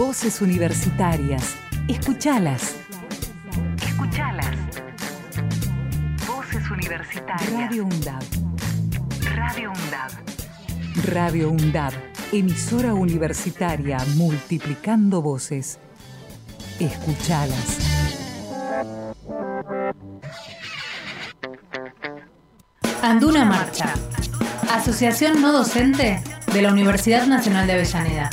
Voces universitarias. Escuchalas. Escuchalas. Voces universitarias. Radio UNDAB. Radio UNDAB. Radio UNDAB. Emisora universitaria multiplicando voces. Escuchalas. Anduna Marcha. Asociación no docente de la Universidad Nacional de Avellaneda.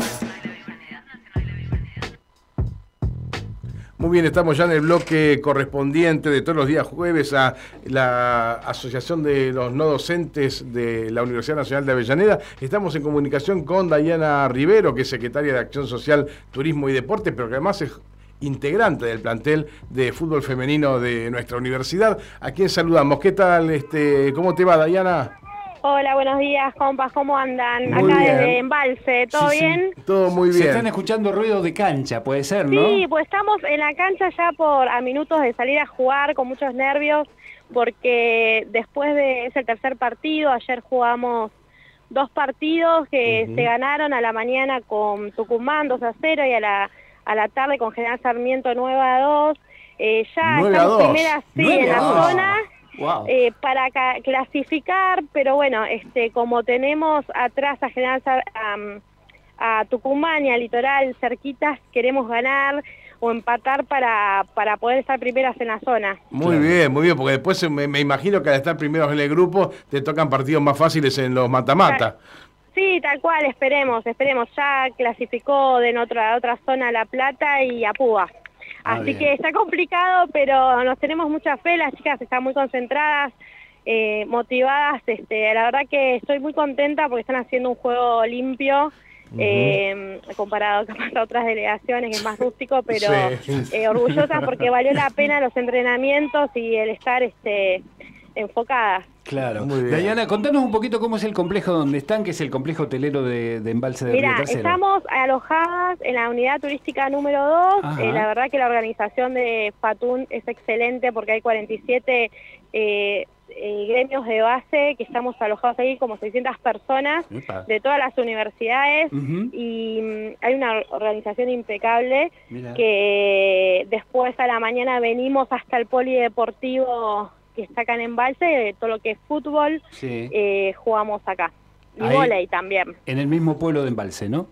Muy bien, estamos ya en el bloque correspondiente de todos los días jueves a la Asociación de los No Docentes de la Universidad Nacional de Avellaneda. Estamos en comunicación con Dayana Rivero, que es secretaria de Acción Social, Turismo y Deporte, pero que además es integrante del plantel de fútbol femenino de nuestra universidad. ¿A quién saludamos? ¿Qué tal? Este, ¿Cómo te va, Dayana? Hola, buenos días, compas, ¿cómo andan? Acá desde Embalse, ¿todo bien? Todo muy bien. Se están escuchando ruido de cancha, puede ser, ¿no? Sí, pues estamos en la cancha ya por a minutos de salir a jugar con muchos nervios, porque después de, es el tercer partido, ayer jugamos dos partidos que se ganaron a la mañana con Tucumán 2 a 0 y a la, a la tarde con General Sarmiento 9 a 2. Eh, ya estamos primeras sí, en la zona eh, para clasificar, pero bueno, este, como tenemos atrás a General a, Tucumán y a Litoral cerquitas, queremos ganar o empatar para, para poder estar primeras en la zona. Muy bien, muy bien, porque después me, imagino que al estar primeros en el grupo te tocan partidos más fáciles en los mata-mata. Sí, tal cual, esperemos, esperemos. Ya clasificó de otra, otra zona La Plata y a Ah, Así que está complicado, pero nos tenemos mucha fe, las chicas están muy concentradas, eh, motivadas. Este, la verdad que estoy muy contenta porque están haciendo un juego limpio. Eh, comparado con otras delegaciones, que es más rústico, pero eh, orgullosas porque valió la pena los entrenamientos y el estar este, enfocadas. Claro. Dayana, contanos un poquito cómo es el complejo donde están, que es el complejo hotelero de, Embalse de Mira, estamos alojadas en la unidad turística número 2. Eh, la verdad que la organización de Fatun es excelente porque hay 47 eh, eh, gremios de base que estamos alojados ahí como 600 personas de todas las universidades y mm, hay una organización impecable que después a la mañana venimos hasta el polideportivo que está acá en Embalse, todo lo que es fútbol, eh, jugamos acá. Y volei también. En el mismo pueblo de Embalse, ¿no?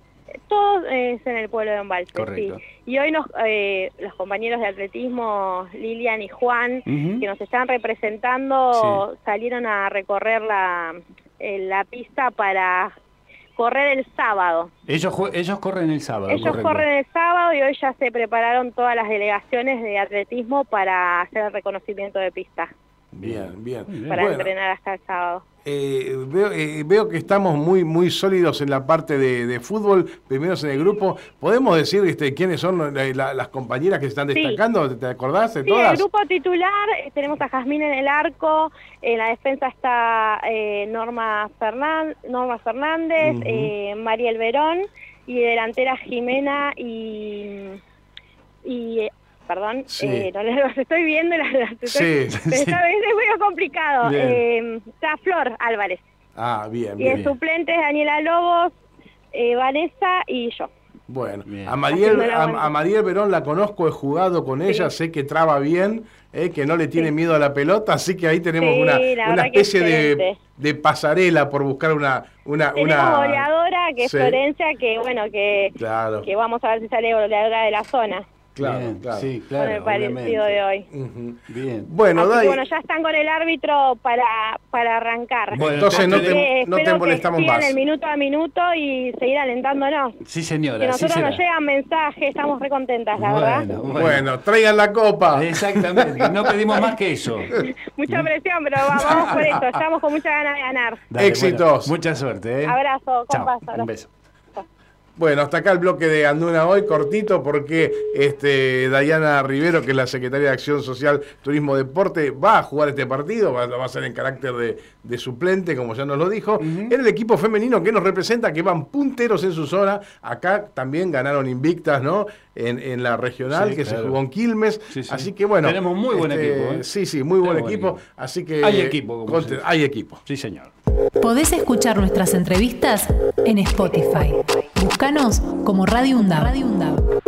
Todo es en el pueblo de Embalse, Correcto. Y hoy nos, eh, los compañeros de atletismo, Lilian y Juan, que nos están representando, salieron a recorrer la, eh, la pista para correr el sábado. Ellos, ellos corren el sábado. Ellos corren el sábado y hoy ya se prepararon todas las delegaciones de atletismo para hacer el reconocimiento de pista. Bien, bien. Para entrenar hasta el sábado. Eh, veo, eh, veo, que estamos muy muy sólidos en la parte de, fútbol, primeros en el grupo. ¿Podemos decir este, quiénes son las compañeras que están destacando? ¿Te acordás de sí, el grupo titular, eh, tenemos a Jazmín en el arco, en la defensa está Norma, Norma Fernández, Mariel Verón, y delantera Jimena y, y perdón, eh, no los estoy viendo, las, estoy, sí, es muy complicado. Eh, está Flor Álvarez. Ah, bien, bien. Y el suplente es Daniela Lobos, eh, Vanessa y yo. Bueno, a Mariel, a, Mariel Verón la conozco, he jugado con ella, sé que traba bien, eh, que no le tiene miedo a la pelota, así que ahí tenemos una, una especie de, de, pasarela por buscar una... una, tenemos una goleadora que es Florencia, que bueno, que, que vamos a ver si sale goleadora de la zona. Claro, claro. Sí, claro. Con el parecido de hoy. Bien. Bueno, bueno, ya están con el árbitro para, para arrancar. Bueno, entonces no te, no te molestamos que más. el minuto a minuto y seguir alentándonos. Sí, señora. Que nosotros nos llegan mensajes, estamos re contentas, la verdad. Bueno. traigan la copa. Exactamente, no pedimos más que eso. Mucha presión, pero vamos por eso. Estamos con mucha ganas de ganar. Éxitos. mucha suerte. ¿eh? Abrazo, compas. Un beso. Bueno, hasta acá el bloque de Anduna hoy, cortito, porque este, Dayana Rivero, que es la secretaria de Acción Social, Turismo, Deporte, va a jugar este partido, va, a ser en carácter de, suplente, como ya nos lo dijo, en el equipo femenino que nos representa, que van punteros en su zona. Acá también ganaron invictas, ¿no? En, la regional, que se jugó en Quilmes. así que bueno. Tenemos muy buen este, equipo. ¿eh? Sí, sí, muy buen equipo, Así que. Hay equipo. hay equipo. Sí, señor. Podés escuchar nuestras entrevistas en Spotify. Búscanos como Radio UNDAB.